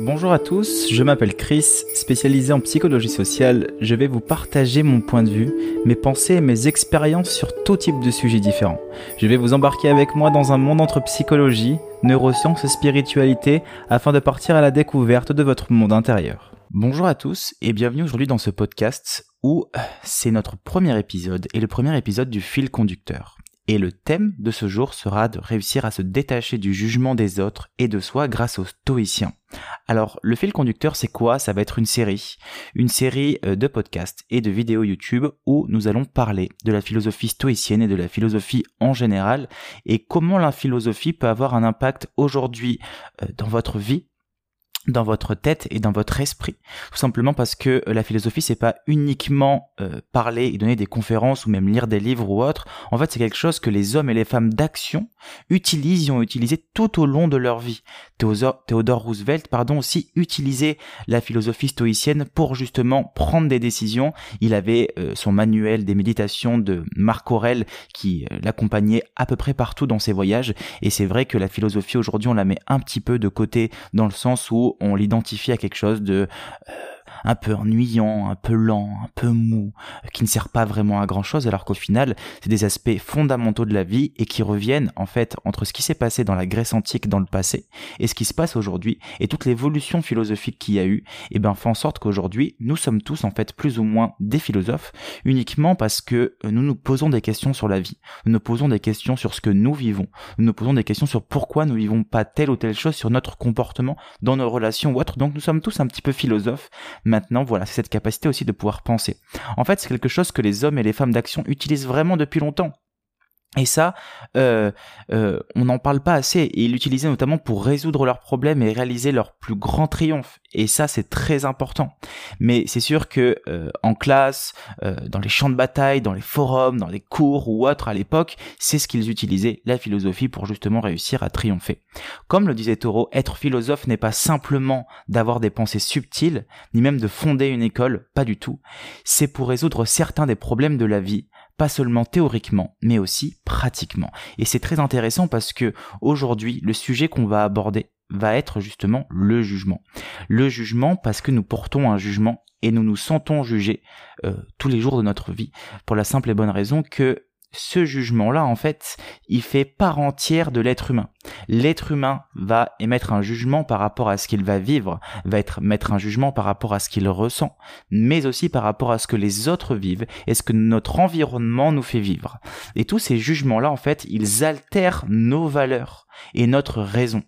Bonjour à tous, je m'appelle Chris, spécialisé en psychologie sociale. Je vais vous partager mon point de vue, mes pensées et mes expériences sur tout type de sujets différents. Je vais vous embarquer avec moi dans un monde entre psychologie, neurosciences et spiritualité afin de partir à la découverte de votre monde intérieur. Bonjour à tous et bienvenue aujourd'hui dans ce podcast où c'est notre premier épisode et le premier épisode du fil conducteur. Et le thème de ce jour sera de réussir à se détacher du jugement des autres et de soi grâce aux stoïciens. Alors, le fil conducteur, c'est quoi? Ça va être une série, une série euh, de podcasts et de vidéos YouTube où nous allons parler de la philosophie stoïcienne et de la philosophie en général et comment la philosophie peut avoir un impact aujourd'hui euh, dans votre vie dans votre tête et dans votre esprit. Tout simplement parce que euh, la philosophie, c'est pas uniquement euh, parler et donner des conférences ou même lire des livres ou autre. En fait, c'est quelque chose que les hommes et les femmes d'action utilisent et ont utilisé tout au long de leur vie. Theodore, Roosevelt, pardon, aussi utilisait la philosophie stoïcienne pour justement prendre des décisions. Il avait euh, son manuel des méditations de Marc Aurel qui l'accompagnait à peu près partout dans ses voyages. Et c'est vrai que la philosophie aujourd'hui, on la met un petit peu de côté dans le sens où on l'identifie à quelque chose de euh, un peu ennuyant, un peu lent, un peu mou, qui ne sert pas vraiment à grand chose, alors qu'au final, c'est des aspects fondamentaux de la vie et qui reviennent en fait entre ce qui s'est passé dans la Grèce antique dans le passé et ce qui se passe aujourd'hui et toute l'évolution philosophique qu'il y a eu, et ben fait en sorte qu'aujourd'hui, nous sommes tous en fait plus ou moins des philosophes, uniquement parce que nous nous posons des questions sur la vie, nous nous posons des questions sur ce que nous vivons, nous nous posons des questions sur pourquoi nous vivons pas telle ou telle chose sur notre comportement dans nos relations ou autres. Donc nous sommes tous un petit peu philosophes, Maintenant, voilà, c'est cette capacité aussi de pouvoir penser. En fait, c'est quelque chose que les hommes et les femmes d'action utilisent vraiment depuis longtemps. Et ça, euh, euh, on n'en parle pas assez. Et ils l'utilisaient notamment pour résoudre leurs problèmes et réaliser leur plus grand triomphe. Et ça, c'est très important. Mais c'est sûr que euh, en classe, dans les champs de bataille, dans les forums, dans les cours ou autres à l'époque, c'est ce qu'ils utilisaient, la philosophie, pour justement réussir à triompher. Comme le disait Thoreau, être philosophe n'est pas simplement d'avoir des pensées subtiles, ni même de fonder une école, pas du tout. C'est pour résoudre certains des problèmes de la vie pas seulement théoriquement, mais aussi pratiquement. Et c'est très intéressant parce que aujourd'hui, le sujet qu'on va aborder va être justement le jugement. Le jugement parce que nous portons un jugement et nous nous sentons jugés euh, tous les jours de notre vie pour la simple et bonne raison que ce jugement-là, en fait, il fait part entière de l'être humain. L'être humain va émettre un jugement par rapport à ce qu'il va vivre, va être, mettre un jugement par rapport à ce qu'il ressent, mais aussi par rapport à ce que les autres vivent et ce que notre environnement nous fait vivre. Et tous ces jugements-là, en fait, ils altèrent nos valeurs et notre raison.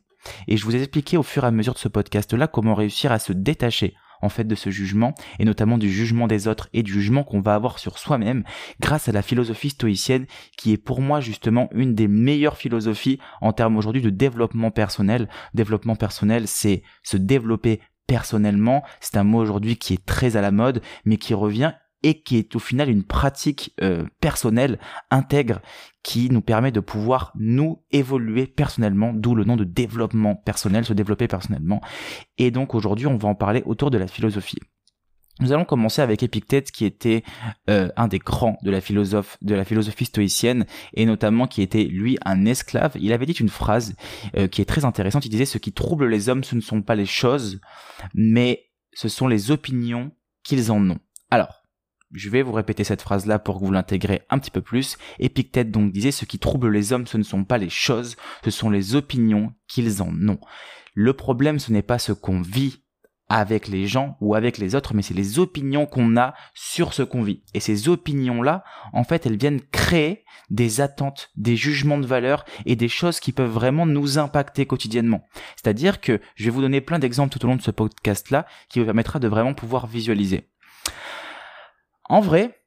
Et je vous ai expliqué au fur et à mesure de ce podcast-là comment réussir à se détacher en fait de ce jugement, et notamment du jugement des autres et du jugement qu'on va avoir sur soi-même grâce à la philosophie stoïcienne qui est pour moi justement une des meilleures philosophies en termes aujourd'hui de développement personnel. Développement personnel, c'est se développer personnellement, c'est un mot aujourd'hui qui est très à la mode, mais qui revient et qui est au final une pratique euh, personnelle, intègre, qui nous permet de pouvoir nous évoluer personnellement, d'où le nom de développement personnel, se développer personnellement. Et donc aujourd'hui, on va en parler autour de la philosophie. Nous allons commencer avec Épictète qui était euh, un des grands de la, philosophe, de la philosophie stoïcienne et notamment qui était lui un esclave. Il avait dit une phrase euh, qui est très intéressante. Il disait ce qui trouble les hommes ce ne sont pas les choses mais ce sont les opinions qu'ils en ont. Alors je vais vous répéter cette phrase-là pour que vous l'intégrez un petit peu plus. Épictète donc disait ce qui trouble les hommes, ce ne sont pas les choses, ce sont les opinions qu'ils en ont. Le problème, ce n'est pas ce qu'on vit avec les gens ou avec les autres, mais c'est les opinions qu'on a sur ce qu'on vit. Et ces opinions-là, en fait, elles viennent créer des attentes, des jugements de valeur et des choses qui peuvent vraiment nous impacter quotidiennement. C'est-à-dire que je vais vous donner plein d'exemples tout au long de ce podcast-là qui vous permettra de vraiment pouvoir visualiser. En vrai,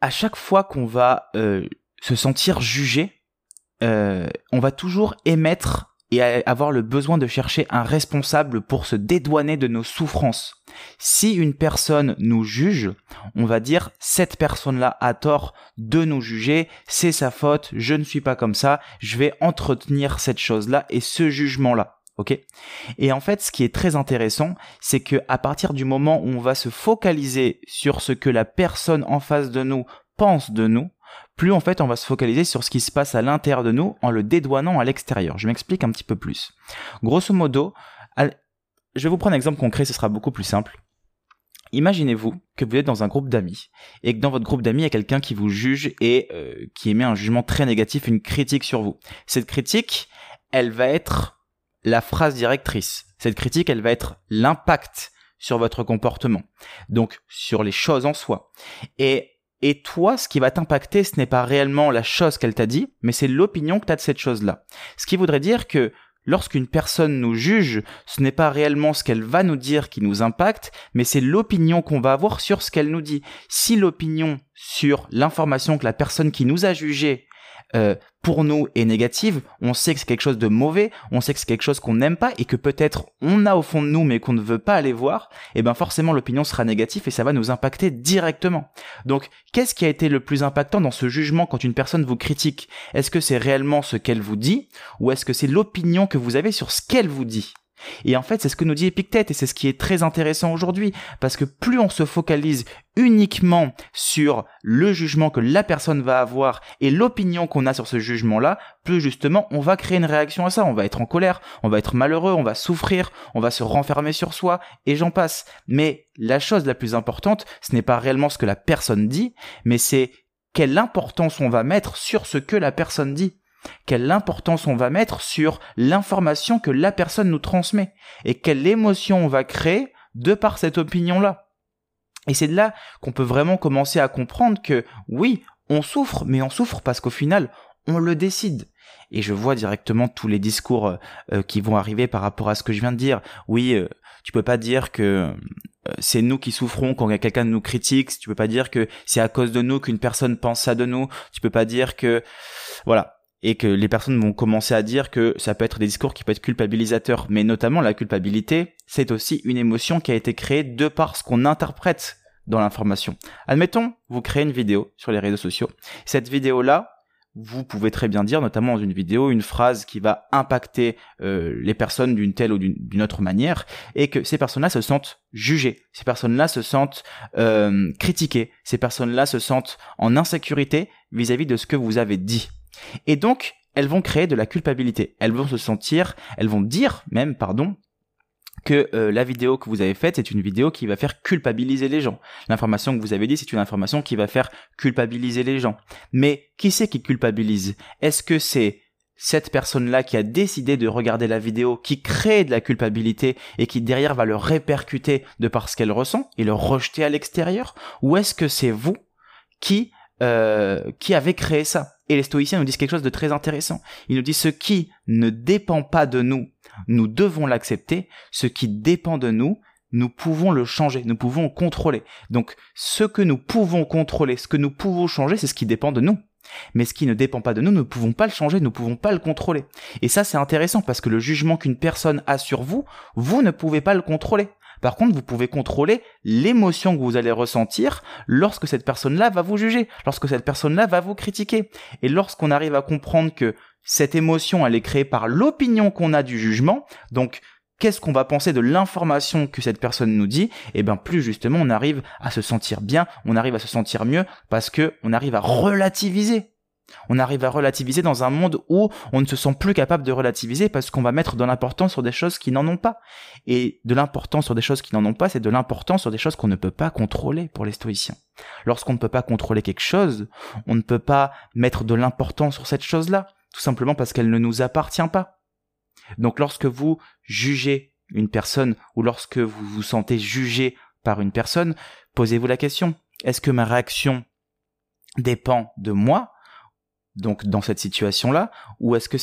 à chaque fois qu'on va euh, se sentir jugé, euh, on va toujours émettre et avoir le besoin de chercher un responsable pour se dédouaner de nos souffrances. Si une personne nous juge, on va dire cette personne-là a tort de nous juger, c'est sa faute, je ne suis pas comme ça, je vais entretenir cette chose-là et ce jugement-là ok Et en fait, ce qui est très intéressant, c'est que à partir du moment où on va se focaliser sur ce que la personne en face de nous pense de nous, plus en fait on va se focaliser sur ce qui se passe à l'intérieur de nous en le dédouanant à l'extérieur. Je m'explique un petit peu plus. Grosso modo, je vais vous prendre un exemple concret, ce sera beaucoup plus simple. Imaginez-vous que vous êtes dans un groupe d'amis et que dans votre groupe d'amis, il y a quelqu'un qui vous juge et euh, qui émet un jugement très négatif, une critique sur vous. Cette critique, elle va être la phrase directrice. Cette critique, elle va être l'impact sur votre comportement. Donc, sur les choses en soi. Et, et toi, ce qui va t'impacter, ce n'est pas réellement la chose qu'elle t'a dit, mais c'est l'opinion que tu as de cette chose-là. Ce qui voudrait dire que Lorsqu'une personne nous juge, ce n'est pas réellement ce qu'elle va nous dire qui nous impacte, mais c'est l'opinion qu'on va avoir sur ce qu'elle nous dit. Si l'opinion sur l'information que la personne qui nous a jugé euh, pour nous est négative, on sait que c'est quelque chose de mauvais, on sait que c'est quelque chose qu'on n'aime pas et que peut-être on a au fond de nous mais qu'on ne veut pas aller voir, et eh ben forcément l'opinion sera négative et ça va nous impacter directement. Donc qu'est-ce qui a été le plus impactant dans ce jugement quand une personne vous critique? Est-ce que c'est réellement ce qu'elle vous dit ou est-ce que c'est l'opinion que vous avez sur ce qu'elle vous dit? Et en fait, c'est ce que nous dit Épictète et c'est ce qui est très intéressant aujourd'hui parce que plus on se focalise uniquement sur le jugement que la personne va avoir et l'opinion qu'on a sur ce jugement-là, plus justement on va créer une réaction à ça. On va être en colère, on va être malheureux, on va souffrir, on va se renfermer sur soi et j'en passe. Mais la chose la plus importante, ce n'est pas réellement ce que la personne dit, mais c'est quelle importance on va mettre sur ce que la personne dit quelle importance on va mettre sur l'information que la personne nous transmet et quelle émotion on va créer de par cette opinion-là. Et c'est de là qu'on peut vraiment commencer à comprendre que oui, on souffre, mais on souffre parce qu'au final, on le décide. Et je vois directement tous les discours euh, euh, qui vont arriver par rapport à ce que je viens de dire. Oui, euh, tu peux pas dire que c'est nous qui souffrons quand quelqu'un nous critique. Tu peux pas dire que c'est à cause de nous qu'une personne pense ça de nous. Tu peux pas dire que, voilà et que les personnes vont commencer à dire que ça peut être des discours qui peuvent être culpabilisateurs, mais notamment la culpabilité, c'est aussi une émotion qui a été créée de par ce qu'on interprète dans l'information. Admettons, vous créez une vidéo sur les réseaux sociaux. Cette vidéo-là, vous pouvez très bien dire, notamment dans une vidéo, une phrase qui va impacter euh, les personnes d'une telle ou d'une autre manière, et que ces personnes-là se sentent jugées, ces personnes-là se sentent euh, critiquées, ces personnes-là se sentent en insécurité vis à -vis de ce que vous avez dit. Et donc, elles vont créer de la culpabilité. Elles vont se sentir, elles vont dire même, pardon, que euh, la vidéo que vous avez faite, c'est une vidéo qui va faire culpabiliser les gens. L'information que vous avez dit, c'est une information qui va faire culpabiliser les gens. Mais qui c'est qui culpabilise? Est-ce que c'est cette personne-là qui a décidé de regarder la vidéo, qui crée de la culpabilité et qui derrière va le répercuter de par ce qu'elle ressent et le rejeter à l'extérieur? Ou est-ce que c'est vous qui euh, qui avez créé ça? Et les stoïciens nous disent quelque chose de très intéressant. Ils nous disent ce qui ne dépend pas de nous, nous devons l'accepter. Ce qui dépend de nous, nous pouvons le changer, nous pouvons contrôler. Donc ce que nous pouvons contrôler, ce que nous pouvons changer, c'est ce qui dépend de nous. Mais ce qui ne dépend pas de nous, nous ne pouvons pas le changer, nous ne pouvons pas le contrôler. Et ça, c'est intéressant parce que le jugement qu'une personne a sur vous, vous ne pouvez pas le contrôler. Par contre, vous pouvez contrôler l'émotion que vous allez ressentir lorsque cette personne-là va vous juger, lorsque cette personne-là va vous critiquer. Et lorsqu'on arrive à comprendre que cette émotion, elle est créée par l'opinion qu'on a du jugement, donc qu'est-ce qu'on va penser de l'information que cette personne nous dit, et eh bien plus justement on arrive à se sentir bien, on arrive à se sentir mieux parce que on arrive à relativiser on arrive à relativiser dans un monde où on ne se sent plus capable de relativiser parce qu'on va mettre de l'importance sur des choses qui n'en ont pas. Et de l'importance sur des choses qui n'en ont pas, c'est de l'importance sur des choses qu'on ne peut pas contrôler pour les stoïciens. Lorsqu'on ne peut pas contrôler quelque chose, on ne peut pas mettre de l'importance sur cette chose-là, tout simplement parce qu'elle ne nous appartient pas. Donc lorsque vous jugez une personne ou lorsque vous vous sentez jugé par une personne, posez-vous la question, est-ce que ma réaction dépend de moi donc dans cette situation-là, ou est-ce que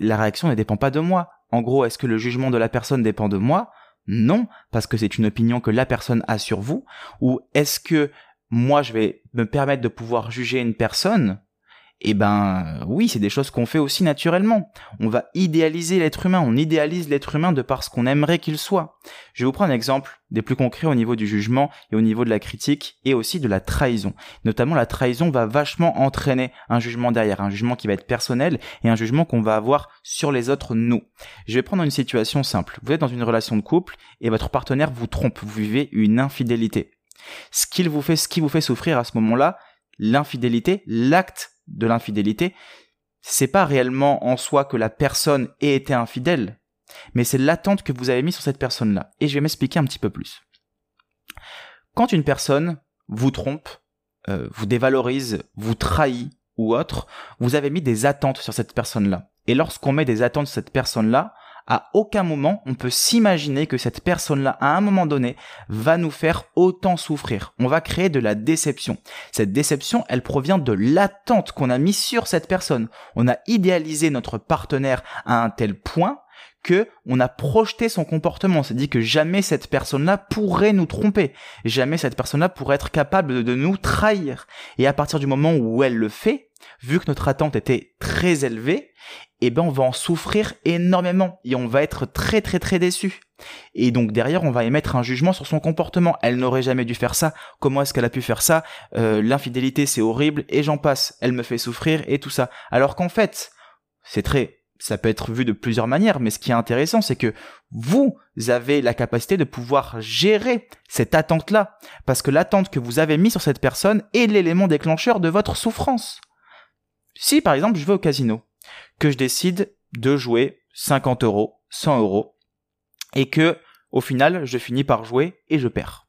la réaction ne dépend pas de moi? En gros, est-ce que le jugement de la personne dépend de moi? Non, parce que c'est une opinion que la personne a sur vous. Ou est-ce que moi, je vais me permettre de pouvoir juger une personne eh ben oui, c'est des choses qu'on fait aussi naturellement. On va idéaliser l'être humain, on idéalise l'être humain de par ce qu'on aimerait qu'il soit. Je vais vous prendre un exemple des plus concrets au niveau du jugement et au niveau de la critique et aussi de la trahison. Notamment la trahison va vachement entraîner un jugement derrière, un jugement qui va être personnel et un jugement qu'on va avoir sur les autres nous. Je vais prendre une situation simple. Vous êtes dans une relation de couple et votre partenaire vous trompe, vous vivez une infidélité. Ce qu'il vous fait, ce qui vous fait souffrir à ce moment-là, l'infidélité, l'acte de l'infidélité, c'est pas réellement en soi que la personne ait été infidèle, mais c'est l'attente que vous avez mis sur cette personne-là. Et je vais m'expliquer un petit peu plus. Quand une personne vous trompe, euh, vous dévalorise, vous trahit ou autre, vous avez mis des attentes sur cette personne-là. Et lorsqu'on met des attentes sur cette personne-là, à aucun moment on peut s'imaginer que cette personne-là, à un moment donné, va nous faire autant souffrir. On va créer de la déception. Cette déception, elle provient de l'attente qu'on a mis sur cette personne. On a idéalisé notre partenaire à un tel point que on a projeté son comportement. On s'est dit que jamais cette personne-là pourrait nous tromper. Jamais cette personne-là pourrait être capable de nous trahir. Et à partir du moment où elle le fait, vu que notre attente était très élevée, eh ben on va en souffrir énormément et on va être très très très déçu. Et donc derrière, on va émettre un jugement sur son comportement. Elle n'aurait jamais dû faire ça. Comment est-ce qu'elle a pu faire ça? Euh, L'infidélité, c'est horrible et j'en passe. Elle me fait souffrir et tout ça. Alors qu'en fait, c'est très ça peut être vu de plusieurs manières, mais ce qui est intéressant, c'est que vous avez la capacité de pouvoir gérer cette attente-là, parce que l'attente que vous avez mise sur cette personne est l'élément déclencheur de votre souffrance. Si par exemple je vais au casino, que je décide de jouer 50 euros, 100 euros, et que au final je finis par jouer et je perds.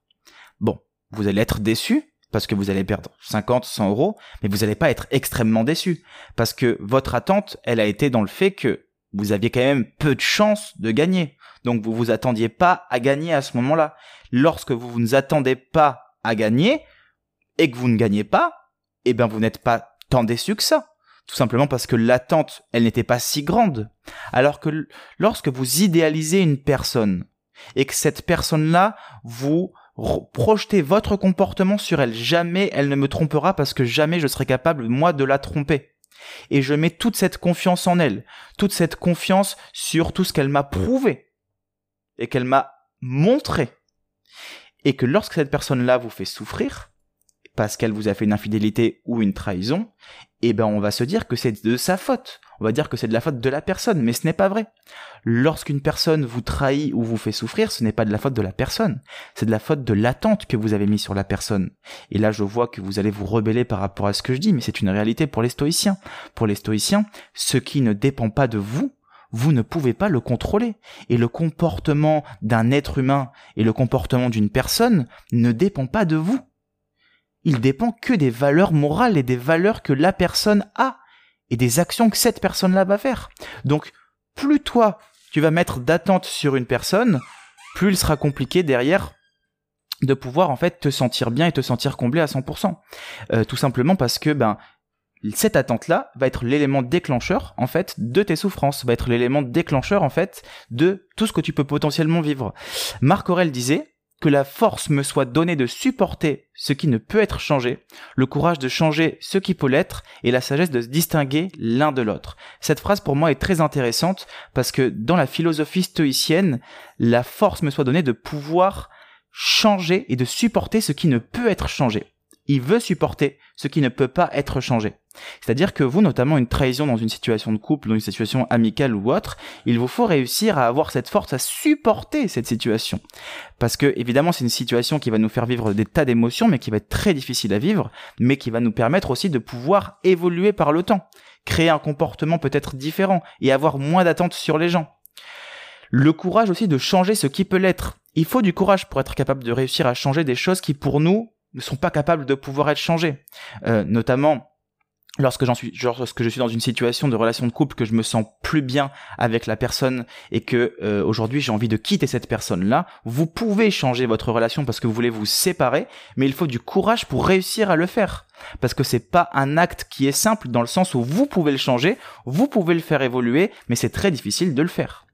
Bon, vous allez être déçu parce que vous allez perdre 50, 100 euros, mais vous n'allez pas être extrêmement déçu parce que votre attente, elle a été dans le fait que vous aviez quand même peu de chances de gagner. Donc vous vous attendiez pas à gagner à ce moment-là. Lorsque vous ne attendez pas à gagner et que vous ne gagnez pas, eh ben vous n'êtes pas tant déçu que ça tout simplement parce que l'attente, elle n'était pas si grande. Alors que lorsque vous idéalisez une personne et que cette personne-là, vous projetez votre comportement sur elle, jamais elle ne me trompera parce que jamais je serai capable, moi, de la tromper. Et je mets toute cette confiance en elle, toute cette confiance sur tout ce qu'elle m'a prouvé et qu'elle m'a montré. Et que lorsque cette personne-là vous fait souffrir, parce qu'elle vous a fait une infidélité ou une trahison, eh ben on va se dire que c'est de sa faute. On va dire que c'est de la faute de la personne, mais ce n'est pas vrai. Lorsqu'une personne vous trahit ou vous fait souffrir, ce n'est pas de la faute de la personne, c'est de la faute de l'attente que vous avez mis sur la personne. Et là, je vois que vous allez vous rebeller par rapport à ce que je dis, mais c'est une réalité pour les stoïciens. Pour les stoïciens, ce qui ne dépend pas de vous, vous ne pouvez pas le contrôler. Et le comportement d'un être humain et le comportement d'une personne ne dépend pas de vous il dépend que des valeurs morales et des valeurs que la personne a et des actions que cette personne-là va faire. Donc, plus toi, tu vas mettre d'attente sur une personne, plus il sera compliqué derrière de pouvoir en fait te sentir bien et te sentir comblé à 100%. Euh, tout simplement parce que ben cette attente-là va être l'élément déclencheur en fait de tes souffrances, va être l'élément déclencheur en fait de tout ce que tu peux potentiellement vivre. Marc Aurel disait que la force me soit donnée de supporter ce qui ne peut être changé, le courage de changer ce qui peut l'être et la sagesse de se distinguer l'un de l'autre. Cette phrase pour moi est très intéressante parce que dans la philosophie stoïcienne, la force me soit donnée de pouvoir changer et de supporter ce qui ne peut être changé. Il veut supporter ce qui ne peut pas être changé. C'est-à-dire que vous, notamment une trahison dans une situation de couple, dans une situation amicale ou autre, il vous faut réussir à avoir cette force à supporter cette situation. Parce que, évidemment, c'est une situation qui va nous faire vivre des tas d'émotions, mais qui va être très difficile à vivre, mais qui va nous permettre aussi de pouvoir évoluer par le temps, créer un comportement peut-être différent et avoir moins d'attentes sur les gens. Le courage aussi de changer ce qui peut l'être. Il faut du courage pour être capable de réussir à changer des choses qui pour nous ne sont pas capables de pouvoir être changées. Euh, notamment lorsque j'en suis lorsque je suis dans une situation de relation de couple que je me sens plus bien avec la personne et que euh, aujourd'hui j'ai envie de quitter cette personne là vous pouvez changer votre relation parce que vous voulez vous séparer mais il faut du courage pour réussir à le faire. Parce que c'est pas un acte qui est simple dans le sens où vous pouvez le changer vous pouvez le faire évoluer mais c'est très difficile de le faire.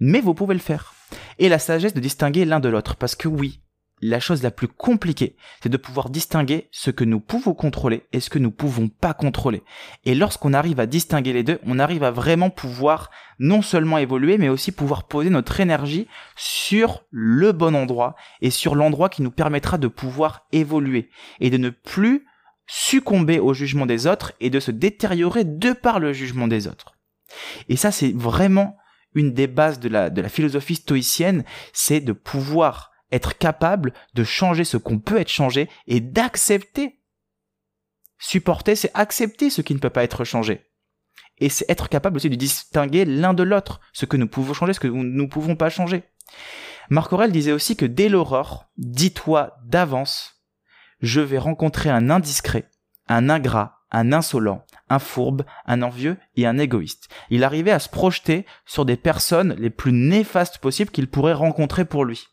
Mais vous pouvez le faire. Et la sagesse de distinguer l'un de l'autre parce que oui la chose la plus compliquée, c'est de pouvoir distinguer ce que nous pouvons contrôler et ce que nous pouvons pas contrôler. Et lorsqu'on arrive à distinguer les deux, on arrive à vraiment pouvoir non seulement évoluer, mais aussi pouvoir poser notre énergie sur le bon endroit et sur l'endroit qui nous permettra de pouvoir évoluer et de ne plus succomber au jugement des autres et de se détériorer de par le jugement des autres. Et ça, c'est vraiment une des bases de la, de la philosophie stoïcienne, c'est de pouvoir être capable de changer ce qu'on peut être changé et d'accepter. Supporter, c'est accepter ce qui ne peut pas être changé. Et c'est être capable aussi de distinguer l'un de l'autre, ce que nous pouvons changer, ce que nous ne pouvons pas changer. Marc Aurel disait aussi que dès l'aurore, dis-toi d'avance, je vais rencontrer un indiscret, un ingrat, un insolent, un fourbe, un envieux et un égoïste. Il arrivait à se projeter sur des personnes les plus néfastes possibles qu'il pourrait rencontrer pour lui.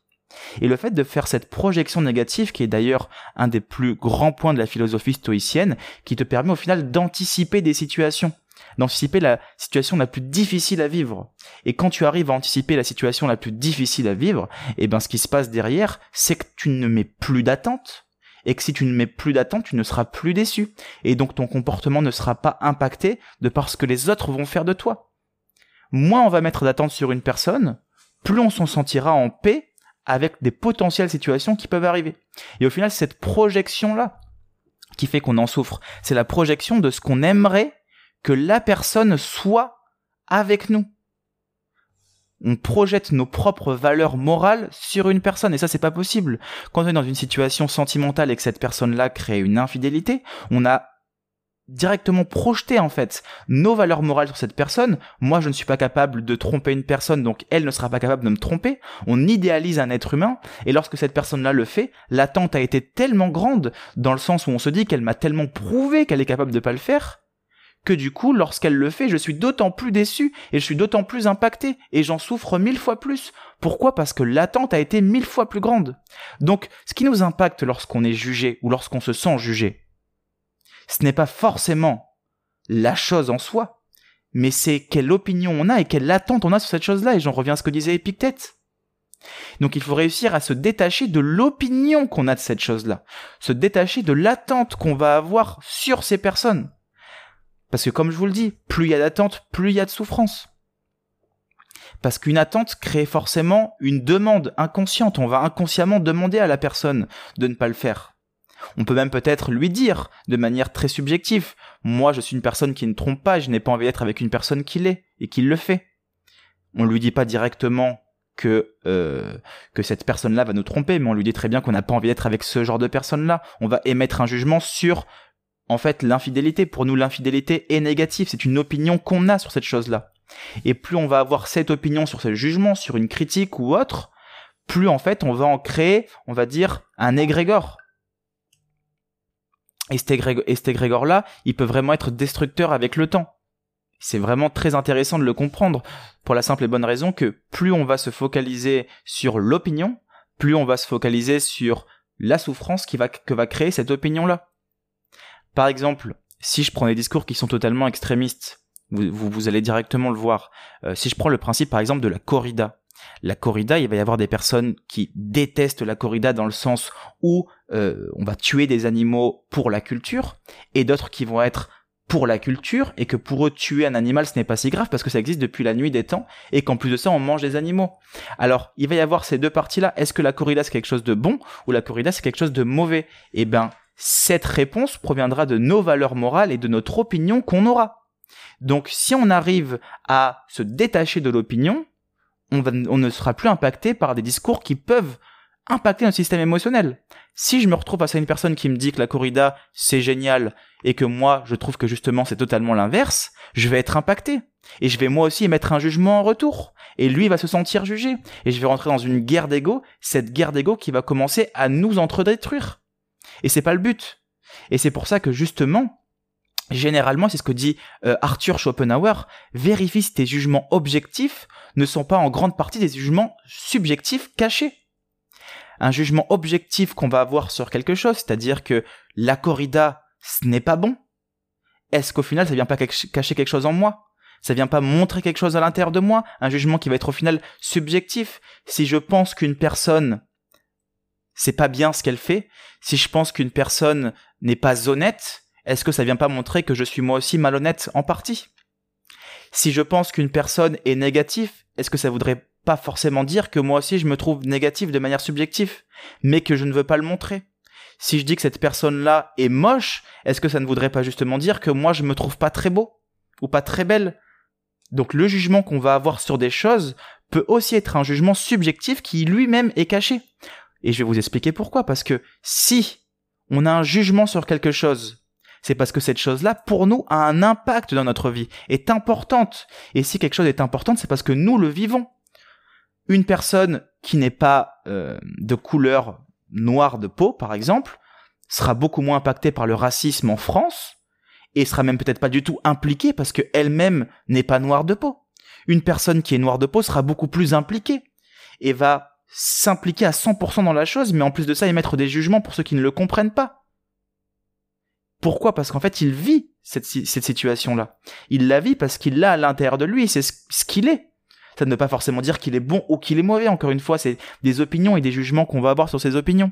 Et le fait de faire cette projection négative, qui est d'ailleurs un des plus grands points de la philosophie stoïcienne, qui te permet au final d'anticiper des situations, d'anticiper la situation la plus difficile à vivre. Et quand tu arrives à anticiper la situation la plus difficile à vivre, et eh ben ce qui se passe derrière, c'est que tu ne mets plus d'attente, et que si tu ne mets plus d'attente, tu ne seras plus déçu. Et donc ton comportement ne sera pas impacté de par ce que les autres vont faire de toi. Moins on va mettre d'attente sur une personne, plus on s'en sentira en paix avec des potentielles situations qui peuvent arriver. Et au final, c'est cette projection-là qui fait qu'on en souffre. C'est la projection de ce qu'on aimerait que la personne soit avec nous on projette nos propres valeurs morales sur une personne et ça c'est pas possible. Quand on est dans une situation sentimentale et que cette personne-là crée une infidélité, on a directement projeté en fait nos valeurs morales sur cette personne. Moi, je ne suis pas capable de tromper une personne, donc elle ne sera pas capable de me tromper. On idéalise un être humain, et lorsque cette personne-là le fait, l'attente a été tellement grande, dans le sens où on se dit qu'elle m'a tellement prouvé qu'elle est capable de pas le faire, que du coup, lorsqu'elle le fait, je suis d'autant plus déçu et je suis d'autant plus impacté et j'en souffre mille fois plus. Pourquoi? Parce que l'attente a été mille fois plus grande. Donc, ce qui nous impacte lorsqu'on est jugé ou lorsqu'on se sent jugé, ce n'est pas forcément la chose en soi, mais c'est quelle opinion on a et quelle attente on a sur cette chose-là, et j'en reviens à ce que disait Épictète. Donc il faut réussir à se détacher de l'opinion qu'on a de cette chose-là, se détacher de l'attente qu'on va avoir sur ces personnes. Parce que comme je vous le dis, plus il y a d'attente, plus il y a de souffrance. Parce qu'une attente crée forcément une demande inconsciente. On va inconsciemment demander à la personne de ne pas le faire. On peut même peut-être lui dire de manière très subjective, moi je suis une personne qui ne trompe pas, je n'ai pas envie d'être avec une personne qui l'est et qui le fait. On lui dit pas directement que euh, que cette personne-là va nous tromper, mais on lui dit très bien qu'on n'a pas envie d'être avec ce genre de personne-là. On va émettre un jugement sur en fait l'infidélité. Pour nous, l'infidélité est négative. C'est une opinion qu'on a sur cette chose-là. Et plus on va avoir cette opinion sur ce jugement, sur une critique ou autre, plus en fait on va en créer, on va dire, un égrégore. Et cet égrégore-là, il peut vraiment être destructeur avec le temps. C'est vraiment très intéressant de le comprendre pour la simple et bonne raison que plus on va se focaliser sur l'opinion, plus on va se focaliser sur la souffrance que va créer cette opinion-là. Par exemple, si je prends des discours qui sont totalement extrémistes, vous, vous, allez directement le voir. Euh, si je prends le principe par exemple de la corrida, la corrida, il va y avoir des personnes qui détestent la corrida dans le sens où euh, on va tuer des animaux pour la culture, et d'autres qui vont être pour la culture, et que pour eux tuer un animal ce n'est pas si grave parce que ça existe depuis la nuit des temps, et qu'en plus de ça on mange des animaux. Alors il va y avoir ces deux parties-là. Est-ce que la corrida c'est quelque chose de bon ou la corrida c'est quelque chose de mauvais? Eh ben cette réponse proviendra de nos valeurs morales et de notre opinion qu'on aura. Donc si on arrive à se détacher de l'opinion, on, ne sera plus impacté par des discours qui peuvent impacter notre système émotionnel. Si je me retrouve face à une personne qui me dit que la corrida c'est génial et que moi je trouve que justement c'est totalement l'inverse, je vais être impacté. Et je vais moi aussi émettre un jugement en retour. Et lui va se sentir jugé. Et je vais rentrer dans une guerre d'ego, cette guerre d'ego qui va commencer à nous entre-détruire. Et c'est pas le but. Et c'est pour ça que justement, généralement, c'est ce que dit euh, Arthur Schopenhauer, vérifie si tes jugements objectifs ne sont pas en grande partie des jugements subjectifs cachés. Un jugement objectif qu'on va avoir sur quelque chose, c'est-à-dire que la corrida, ce n'est pas bon. Est-ce qu'au final, ça vient pas cacher quelque chose en moi? Ça vient pas montrer quelque chose à l'intérieur de moi, un jugement qui va être au final subjectif? Si je pense qu'une personne c'est pas bien ce qu'elle fait, si je pense qu'une personne n'est pas honnête, est-ce que ça vient pas montrer que je suis moi aussi malhonnête en partie? Si je pense qu'une personne est négative, est-ce que ça voudrait pas forcément dire que moi aussi je me trouve négatif de manière subjective, mais que je ne veux pas le montrer? Si je dis que cette personne-là est moche, est-ce que ça ne voudrait pas justement dire que moi je me trouve pas très beau ou pas très belle? Donc le jugement qu'on va avoir sur des choses peut aussi être un jugement subjectif qui lui-même est caché. Et je vais vous expliquer pourquoi. Parce que si on a un jugement sur quelque chose, c'est parce que cette chose-là, pour nous, a un impact dans notre vie, est importante. Et si quelque chose est importante, c'est parce que nous le vivons. Une personne qui n'est pas euh, de couleur noire de peau, par exemple, sera beaucoup moins impactée par le racisme en France, et sera même peut-être pas du tout impliquée parce qu'elle-même n'est pas noire de peau. Une personne qui est noire de peau sera beaucoup plus impliquée, et va s'impliquer à 100% dans la chose, mais en plus de ça, émettre des jugements pour ceux qui ne le comprennent pas. Pourquoi? Parce qu'en fait, il vit cette, situation-là. Il la vit parce qu'il l'a à l'intérieur de lui, c'est ce qu'il est. Ça ne veut pas forcément dire qu'il est bon ou qu'il est mauvais, encore une fois, c'est des opinions et des jugements qu'on va avoir sur ces opinions.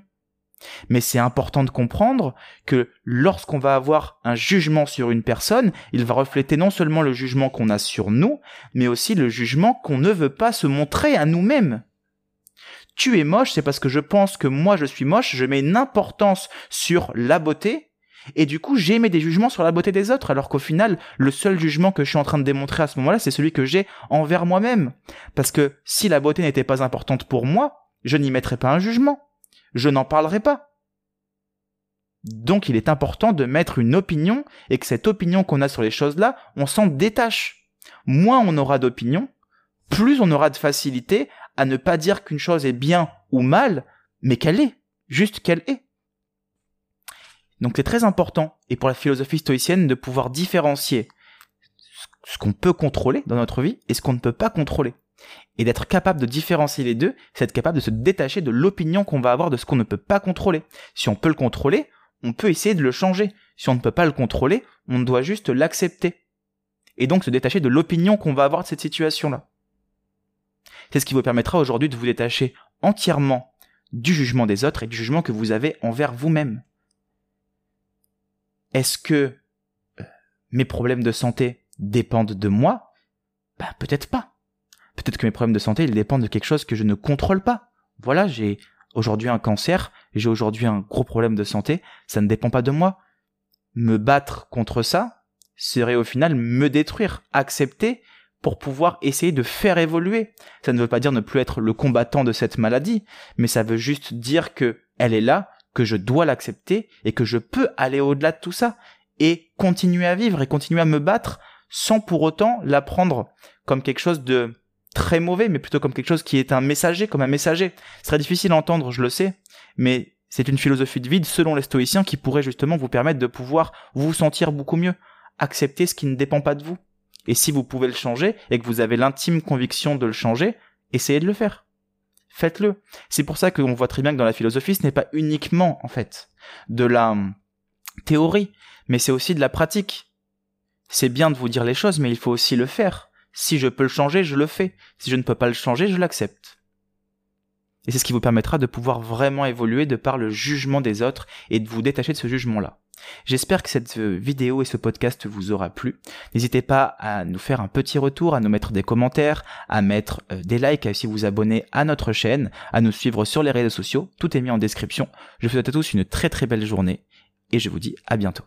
Mais c'est important de comprendre que lorsqu'on va avoir un jugement sur une personne, il va refléter non seulement le jugement qu'on a sur nous, mais aussi le jugement qu'on ne veut pas se montrer à nous-mêmes. Tu es moche, c'est parce que je pense que moi je suis moche, je mets une importance sur la beauté, et du coup, j'ai des jugements sur la beauté des autres, alors qu'au final, le seul jugement que je suis en train de démontrer à ce moment-là, c'est celui que j'ai envers moi-même. Parce que si la beauté n'était pas importante pour moi, je n'y mettrais pas un jugement. Je n'en parlerais pas. Donc il est important de mettre une opinion et que cette opinion qu'on a sur les choses-là, on s'en détache. Moins on aura d'opinion, plus on aura de facilité à ne pas dire qu'une chose est bien ou mal, mais qu'elle est, juste qu'elle est. Donc c'est très important, et pour la philosophie stoïcienne, de pouvoir différencier ce qu'on peut contrôler dans notre vie et ce qu'on ne peut pas contrôler. Et d'être capable de différencier les deux, c'est être capable de se détacher de l'opinion qu'on va avoir de ce qu'on ne peut pas contrôler. Si on peut le contrôler, on peut essayer de le changer. Si on ne peut pas le contrôler, on doit juste l'accepter. Et donc se détacher de l'opinion qu'on va avoir de cette situation-là. C'est ce qui vous permettra aujourd'hui de vous détacher entièrement du jugement des autres et du jugement que vous avez envers vous-même. Est-ce que euh, mes problèmes de santé dépendent de moi? Ben peut-être pas. Peut-être que mes problèmes de santé, ils dépendent de quelque chose que je ne contrôle pas. Voilà, j'ai aujourd'hui un cancer, j'ai aujourd'hui un gros problème de santé, ça ne dépend pas de moi. Me battre contre ça serait au final me détruire, accepter pour pouvoir essayer de faire évoluer. Ça ne veut pas dire ne plus être le combattant de cette maladie, mais ça veut juste dire que elle est là, que je dois l'accepter et que je peux aller au-delà de tout ça et continuer à vivre et continuer à me battre sans pour autant la prendre comme quelque chose de très mauvais, mais plutôt comme quelque chose qui est un messager, comme un messager. Ce serait difficile à entendre, je le sais, mais c'est une philosophie de vie selon les stoïciens qui pourrait justement vous permettre de pouvoir vous sentir beaucoup mieux, accepter ce qui ne dépend pas de vous. Et si vous pouvez le changer et que vous avez l'intime conviction de le changer, essayez de le faire faites-le. C'est pour ça qu'on voit très bien que dans la philosophie, ce n'est pas uniquement, en fait, de la hum, théorie, mais c'est aussi de la pratique. C'est bien de vous dire les choses, mais il faut aussi le faire. Si je peux le changer, je le fais. Si je ne peux pas le changer, je l'accepte. Et c'est ce qui vous permettra de pouvoir vraiment évoluer de par le jugement des autres et de vous détacher de ce jugement-là. J'espère que cette euh, vidéo et ce podcast vous aura plu. N'hésitez pas à nous faire un petit retour, à nous mettre des commentaires, à mettre euh, des likes, à aussi vous abonner à notre chaîne, à nous suivre sur les réseaux sociaux. Tout est mis en description. Je vous souhaite à tous une très très belle journée et je vous dis à bientôt.